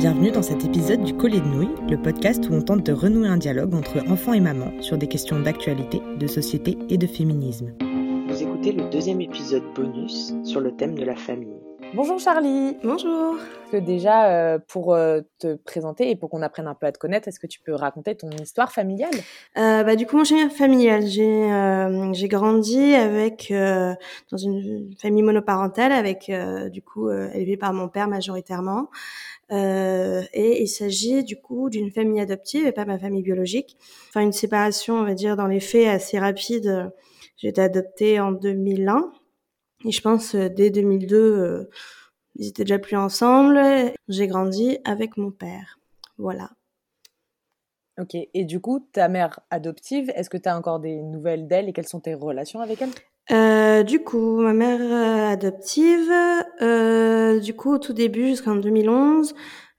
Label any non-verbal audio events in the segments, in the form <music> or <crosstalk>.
Bienvenue dans cet épisode du Collier de Nouilles, le podcast où on tente de renouer un dialogue entre enfants et mamans sur des questions d'actualité, de société et de féminisme. Vous écoutez le deuxième épisode bonus sur le thème de la famille. Bonjour Charlie. Bonjour. Que déjà, euh, pour euh, te présenter et pour qu'on apprenne un peu à te connaître, est-ce que tu peux raconter ton histoire familiale? Euh, bah, Du coup, mon schéma familial, j'ai euh, j'ai grandi avec dans une famille monoparentale, avec du coup élevée par mon père majoritairement. et il s'agit du coup d'une famille adoptive et pas ma famille biologique. Enfin, une séparation, on va dire, dans les faits assez rapide. J'ai été adoptée en 2001 et je pense euh, dès 2002, euh, ils étaient déjà plus ensemble. J'ai grandi avec mon père. Voilà. Ok. Et du coup, ta mère adoptive, est-ce que tu as encore des nouvelles d'elle et quelles sont tes relations avec elle? Euh, du coup, ma mère euh, adoptive, euh, du coup, au tout début, jusqu'en 2011,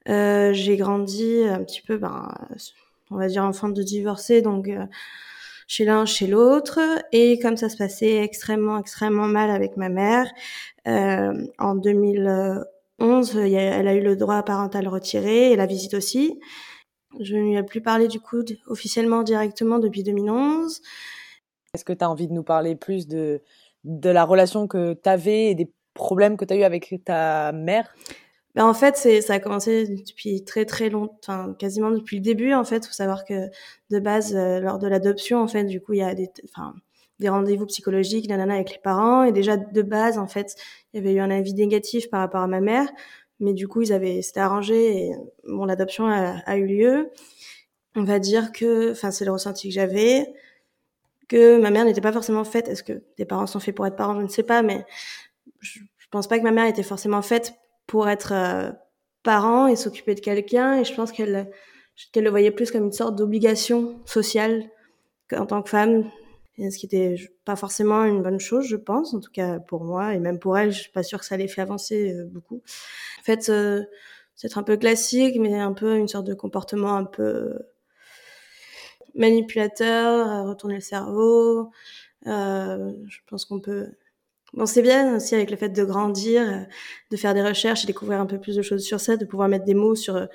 euh, j'ai grandi un petit peu, ben, on va dire enfant de divorcé, donc chez l'un, chez l'autre. Et comme ça se passait extrêmement, extrêmement mal avec ma mère, euh, en 2011, elle a eu le droit parental retiré et la visite aussi. Je ne lui ai plus parlé du coup officiellement directement depuis 2011. Est-ce que tu as envie de nous parler plus de, de la relation que tu avais et des problèmes que tu as eu avec ta mère? Ben en fait, c'est ça a commencé depuis très très longtemps, quasiment depuis le début. En fait, faut savoir que de base, euh, lors de l'adoption, en fait, du coup, il y a des, enfin, des rendez-vous psychologiques, nanana, avec les parents. Et déjà de base, en fait, il y avait eu un avis négatif par rapport à ma mère, mais du coup, ils avaient, c'était arrangé et bon, l'adoption a, a, eu lieu. On va dire que, enfin, c'est le ressenti que j'avais, que ma mère n'était pas forcément faite. Est-ce que des parents sont faits pour être parents? Je ne sais pas, mais je, je pense pas que ma mère était forcément faite pour être euh, parent et s'occuper de quelqu'un. Et je pense qu'elle qu'elle le voyait plus comme une sorte d'obligation sociale en tant que femme, ce qui était pas forcément une bonne chose, je pense, en tout cas pour moi, et même pour elle, je suis pas sûre que ça allait fait avancer euh, beaucoup. En fait, euh, c'est un peu classique, mais un peu une sorte de comportement un peu manipulateur, retourner le cerveau. Euh, je pense qu'on peut Bon, c'est bien aussi avec le fait de grandir, euh, de faire des recherches et découvrir un peu plus de choses sur ça, de pouvoir mettre des mots sur euh,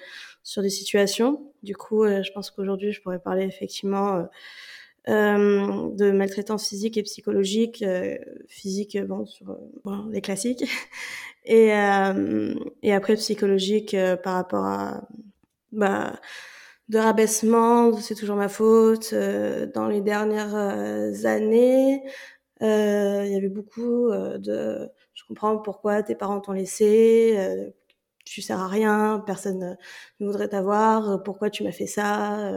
sur des situations. Du coup, euh, je pense qu'aujourd'hui, je pourrais parler effectivement euh, de maltraitance physique et psychologique, euh, physique, bon, sur bon, les classiques, <laughs> et et après psychologique par rapport à bah de rabaissement, c'est toujours ma faute. dans les dernières années, euh, il y avait beaucoup euh, de je comprends pourquoi tes parents t'ont laissé, euh, tu sers à rien, personne ne voudrait t'avoir, pourquoi tu m'as fait ça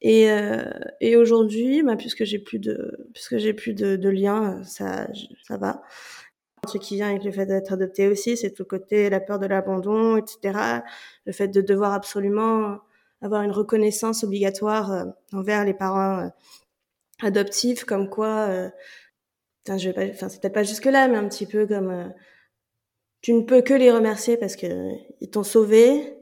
Et, et aujourd'hui, bah, puisque j'ai plus de puisque j'ai plus de, de lien, ça ça va. Ce qui vient avec le fait d'être adopté aussi, c'est tout le côté la peur de l'abandon, etc. Le fait de devoir absolument avoir une reconnaissance obligatoire envers les parents adoptifs, comme quoi Enfin, je vais pas, enfin, c'est peut-être pas jusque là, mais un petit peu comme euh, tu ne peux que les remercier parce que ils t'ont sauvé,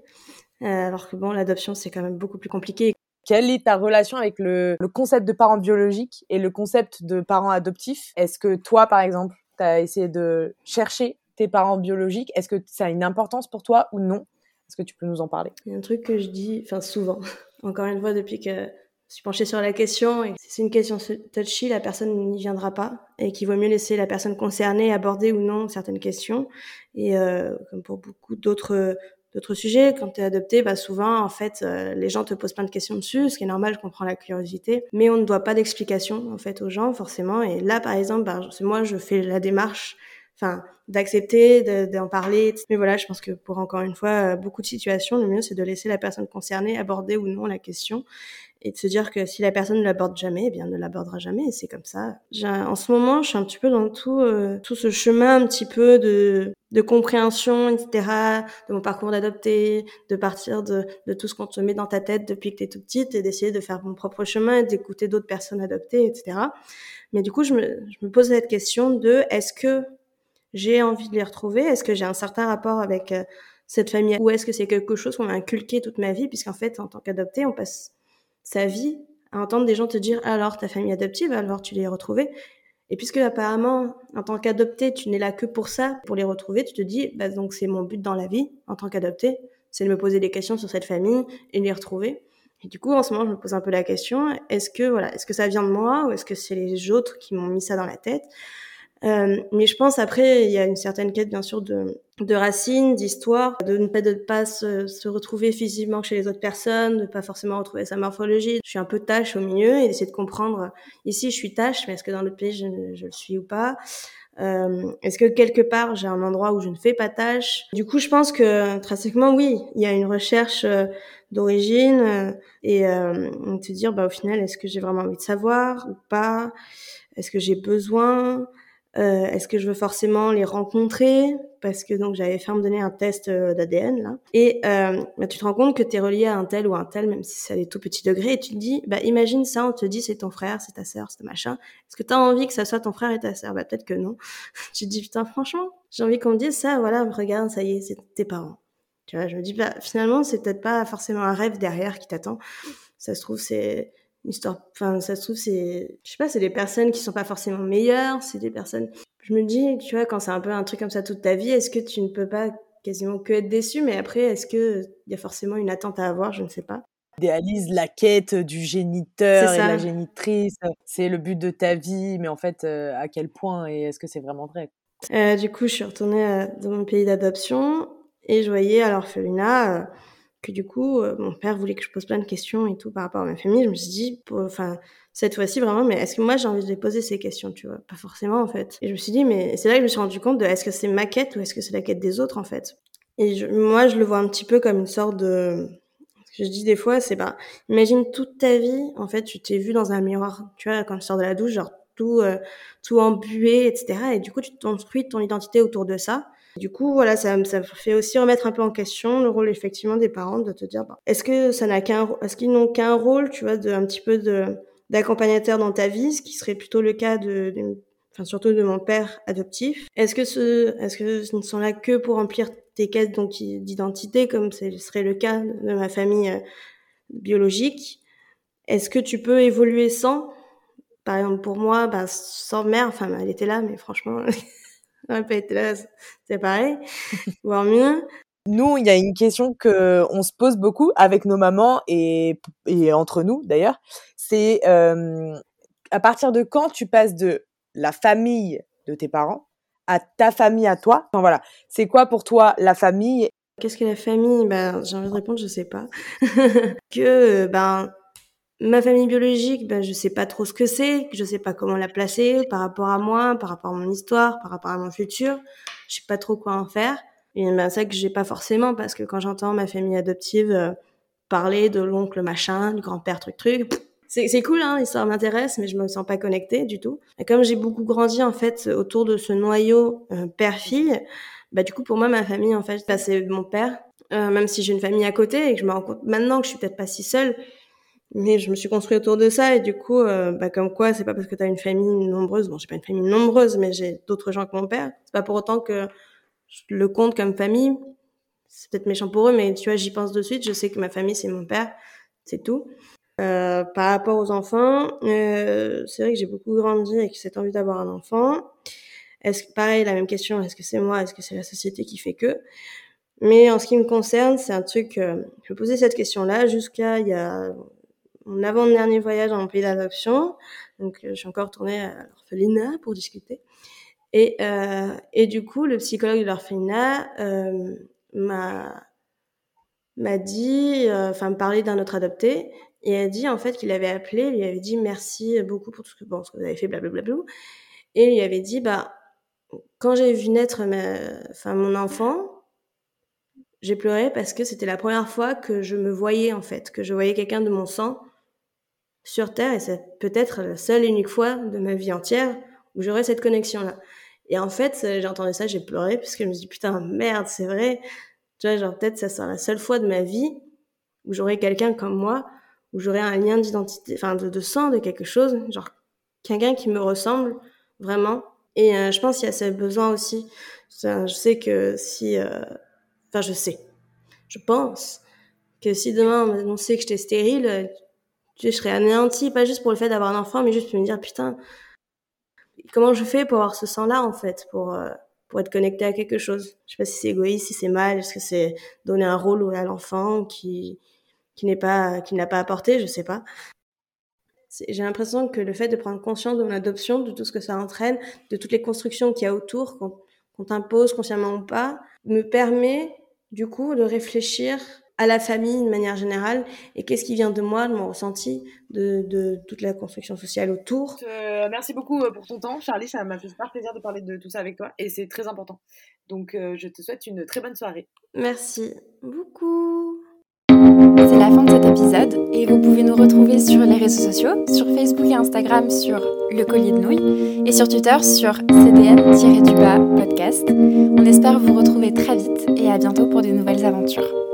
euh, alors que bon, l'adoption c'est quand même beaucoup plus compliqué. Quelle est ta relation avec le, le concept de parents biologiques et le concept de parents adoptifs? Est-ce que toi, par exemple, tu as essayé de chercher tes parents biologiques? Est-ce que ça a une importance pour toi ou non? Est-ce que tu peux nous en parler? Il y a un truc que je dis, enfin souvent, <laughs> encore une fois depuis que suis penchée sur la question et si c'est une question touchy, la personne n'y viendra pas et qu'il vaut mieux laisser la personne concernée aborder ou non certaines questions. Et euh, comme pour beaucoup d'autres d'autres sujets, quand tu es adopté, bah souvent en fait euh, les gens te posent plein de questions dessus, ce qui est normal, je comprends la curiosité, mais on ne doit pas d'explication en fait aux gens forcément. Et là par exemple, bah, moi je fais la démarche enfin d'accepter d'en parler mais voilà je pense que pour encore une fois beaucoup de situations le mieux c'est de laisser la personne concernée aborder ou non la question et de se dire que si la personne ne l'aborde jamais, eh bien ne l'abordera jamais et c'est comme ça. En ce moment, je suis un petit peu dans tout euh, tout ce chemin un petit peu de de compréhension, etc., de mon parcours d'adopter, de partir de, de tout ce qu'on te met dans ta tête depuis que tu es toute petite et d'essayer de faire mon propre chemin et d'écouter d'autres personnes adoptées, etc. Mais du coup, je me, je me pose cette question de est-ce que j'ai envie de les retrouver? Est-ce que j'ai un certain rapport avec euh, cette famille? Ou est-ce que c'est quelque chose qu'on m'a inculqué toute ma vie? Puisqu'en fait, en tant qu'adopté, on passe sa vie à entendre des gens te dire alors ta famille adoptive, alors tu l'es retrouvée. Et puisque apparemment, en tant qu'adopté, tu n'es là que pour ça, pour les retrouver, tu te dis, bah, donc c'est mon but dans la vie, en tant qu'adopté, c'est de me poser des questions sur cette famille et de les retrouver. Et du coup, en ce moment, je me pose un peu la question est-ce que voilà, est-ce que ça vient de moi ou est-ce que c'est les autres qui m'ont mis ça dans la tête? Euh, mais je pense après, il y a une certaine quête bien sûr de, de racines, d'histoire, de ne pas de pas se, se, retrouver physiquement chez les autres personnes, de pas forcément retrouver sa morphologie. Je suis un peu tâche au milieu et d'essayer de comprendre. Ici, je suis tâche, mais est-ce que dans l'autre pays, je, le suis ou pas? Euh, Est-ce que quelque part, j'ai un endroit où je ne fais pas tâche? Du coup, je pense que intrinsèquement, oui, il y a une recherche euh, d'origine euh, et euh, te dire, bah au final, est-ce que j'ai vraiment envie de savoir ou pas? Est-ce que j'ai besoin? Euh, Est-ce que je veux forcément les rencontrer? Parce que donc j'avais fait me donner un test euh, d'ADN là. Et euh, bah, tu te rends compte que tu es relié à un tel ou un tel, même si c'est à des tout petits degrés. Et tu te dis, bah imagine ça, on te dit c'est ton frère, c'est ta sœur, c'est machin. Est-ce que tu as envie que ça soit ton frère et ta sœur? Bah peut-être que non. <laughs> tu te dis, putain franchement, j'ai envie qu'on me dise ça, voilà, regarde, ça y est, c'est tes parents. Tu vois, je me dis, bah finalement, c'est peut-être pas forcément un rêve derrière qui t'attend. Ça se trouve, c'est histoire enfin ça se trouve c'est je sais pas c'est des personnes qui sont pas forcément meilleures c'est des personnes je me dis tu vois quand c'est un peu un truc comme ça toute ta vie est-ce que tu ne peux pas quasiment que être déçu mais après est-ce que il y a forcément une attente à avoir je ne sais pas. Idéalise la quête du géniteur et la génitrice c'est le but de ta vie mais en fait euh, à quel point et est-ce que c'est vraiment vrai? Euh, du coup je suis retournée euh, dans mon pays d'adoption et je voyais à l'orphelinat que du coup, euh, mon père voulait que je pose plein de questions et tout par rapport à ma famille. Je me suis dit, enfin, cette fois-ci vraiment, mais est-ce que moi j'ai envie de poser ces questions, tu vois? Pas forcément en fait. Et je me suis dit, mais c'est là que je me suis rendu compte de est-ce que c'est ma quête ou est-ce que c'est la quête des autres en fait? Et moi, je le vois un petit peu comme une sorte de ce que je dis des fois, c'est bah, imagine toute ta vie, en fait, tu t'es vu dans un miroir, tu vois, quand tu sors de la douche, genre tout, euh, tout embué, etc. Et du coup, tu construis ton identité autour de ça. Du coup, voilà, ça, ça fait aussi remettre un peu en question le rôle effectivement des parents de te dire, bah, est-ce que ça n'a qu'un, est-ce qu'ils n'ont qu'un rôle, tu vois, de un petit peu de d'accompagnateur dans ta vie, ce qui serait plutôt le cas de, enfin surtout de mon père adoptif? Est-ce que ce, est-ce que ce ne sont là que pour remplir tes quêtes donc d'identité, comme ce serait le cas de ma famille euh, biologique? Est-ce que tu peux évoluer sans? Par exemple, pour moi, bah, sans mère, enfin, elle était là, mais franchement. <laughs> n'aurait pas été là, c'est pareil, voire mieux. Nous, il y a une question que on se pose beaucoup avec nos mamans et, et entre nous d'ailleurs. C'est euh, à partir de quand tu passes de la famille de tes parents à ta famille à toi? Enfin voilà, c'est quoi pour toi la famille? Qu'est-ce que la famille? Ben, j'ai envie de répondre, je sais pas. <laughs> que ben Ma famille biologique, ben, je sais pas trop ce que c'est, je sais pas comment la placer par rapport à moi, par rapport à mon histoire, par rapport à mon futur. Je sais pas trop quoi en faire. Et ben, ça que j'ai pas forcément parce que quand j'entends ma famille adoptive euh, parler de l'oncle machin, du grand-père truc truc, c'est cool, hein, l'histoire m'intéresse, mais je me sens pas connectée du tout. Et comme j'ai beaucoup grandi en fait autour de ce noyau euh, père-fille, bah du coup pour moi ma famille en fait, bah, c'est mon père. Euh, même si j'ai une famille à côté et que je me rends compte maintenant que je suis peut-être pas si seule, mais je me suis construit autour de ça et du coup euh, bah comme quoi c'est pas parce que tu as une famille nombreuse bon j'ai pas une famille nombreuse mais j'ai d'autres gens que mon père. C'est pas pour autant que je le compte comme famille. C'est peut-être méchant pour eux mais tu vois j'y pense de suite. Je sais que ma famille c'est mon père c'est tout. Euh, par rapport aux enfants euh, c'est vrai que j'ai beaucoup grandi avec cette envie d'avoir un enfant. Est-ce que pareil la même question est-ce que c'est moi est-ce que c'est la société qui fait que? Mais en ce qui me concerne c'est un truc euh, je me posais cette question là jusqu'à il y a mon avant-dernier voyage en pays d'adoption. Donc, euh, je suis encore retournée à l'orphelinat pour discuter. Et, euh, et du coup, le psychologue de l'orphelinat euh, m'a dit, euh, enfin, me parlait d'un autre adopté, et a dit en fait qu'il avait appelé, lui avait dit merci beaucoup pour tout ce que, vous avez fait, blablabla. Et il lui avait dit, bah, quand j'ai vu naître enfin, mon enfant, j'ai pleuré parce que c'était la première fois que je me voyais en fait, que je voyais quelqu'un de mon sang sur Terre et c'est peut-être la seule et unique fois de ma vie entière où j'aurai cette connexion-là. Et en fait, j'ai entendu ça, j'ai pleuré parce que je me suis dit putain merde, c'est vrai. Tu vois, genre peut-être ça sera la seule fois de ma vie où j'aurai quelqu'un comme moi, où j'aurai un lien d'identité, enfin de, de, sang, de quelque chose, genre quelqu'un qui me ressemble vraiment. Et euh, je pense qu'il y a ce besoin aussi. je sais que si, euh... enfin je sais, je pense que si demain on sait que j'étais stérile, je serais anéantie, pas juste pour le fait d'avoir un enfant, mais juste pour me dire, putain, comment je fais pour avoir ce sang-là, en fait, pour, euh, pour être connecté à quelque chose? Je sais pas si c'est égoïste, si c'est mal, est-ce que c'est donner un rôle à l'enfant qui qui n'est pas qui n'a pas apporté, je sais pas. J'ai l'impression que le fait de prendre conscience de mon adoption, de tout ce que ça entraîne, de toutes les constructions qu'il y a autour, qu'on t'impose consciemment ou pas, me permet du coup de réfléchir à la famille de manière générale et qu'est-ce qui vient de moi, de mon ressenti, de, de toute la construction sociale autour. Euh, merci beaucoup euh, pour ton temps, Charlie. Ça m'a fait super plaisir de parler de tout ça avec toi et c'est très important. Donc, euh, je te souhaite une très bonne soirée. Merci beaucoup. C'est la fin de cet épisode et vous pouvez nous retrouver sur les réseaux sociaux, sur Facebook et Instagram sur Le Collier de Nouilles et sur Twitter sur CDN-du-bas podcast. On espère vous retrouver très vite et à bientôt pour de nouvelles aventures.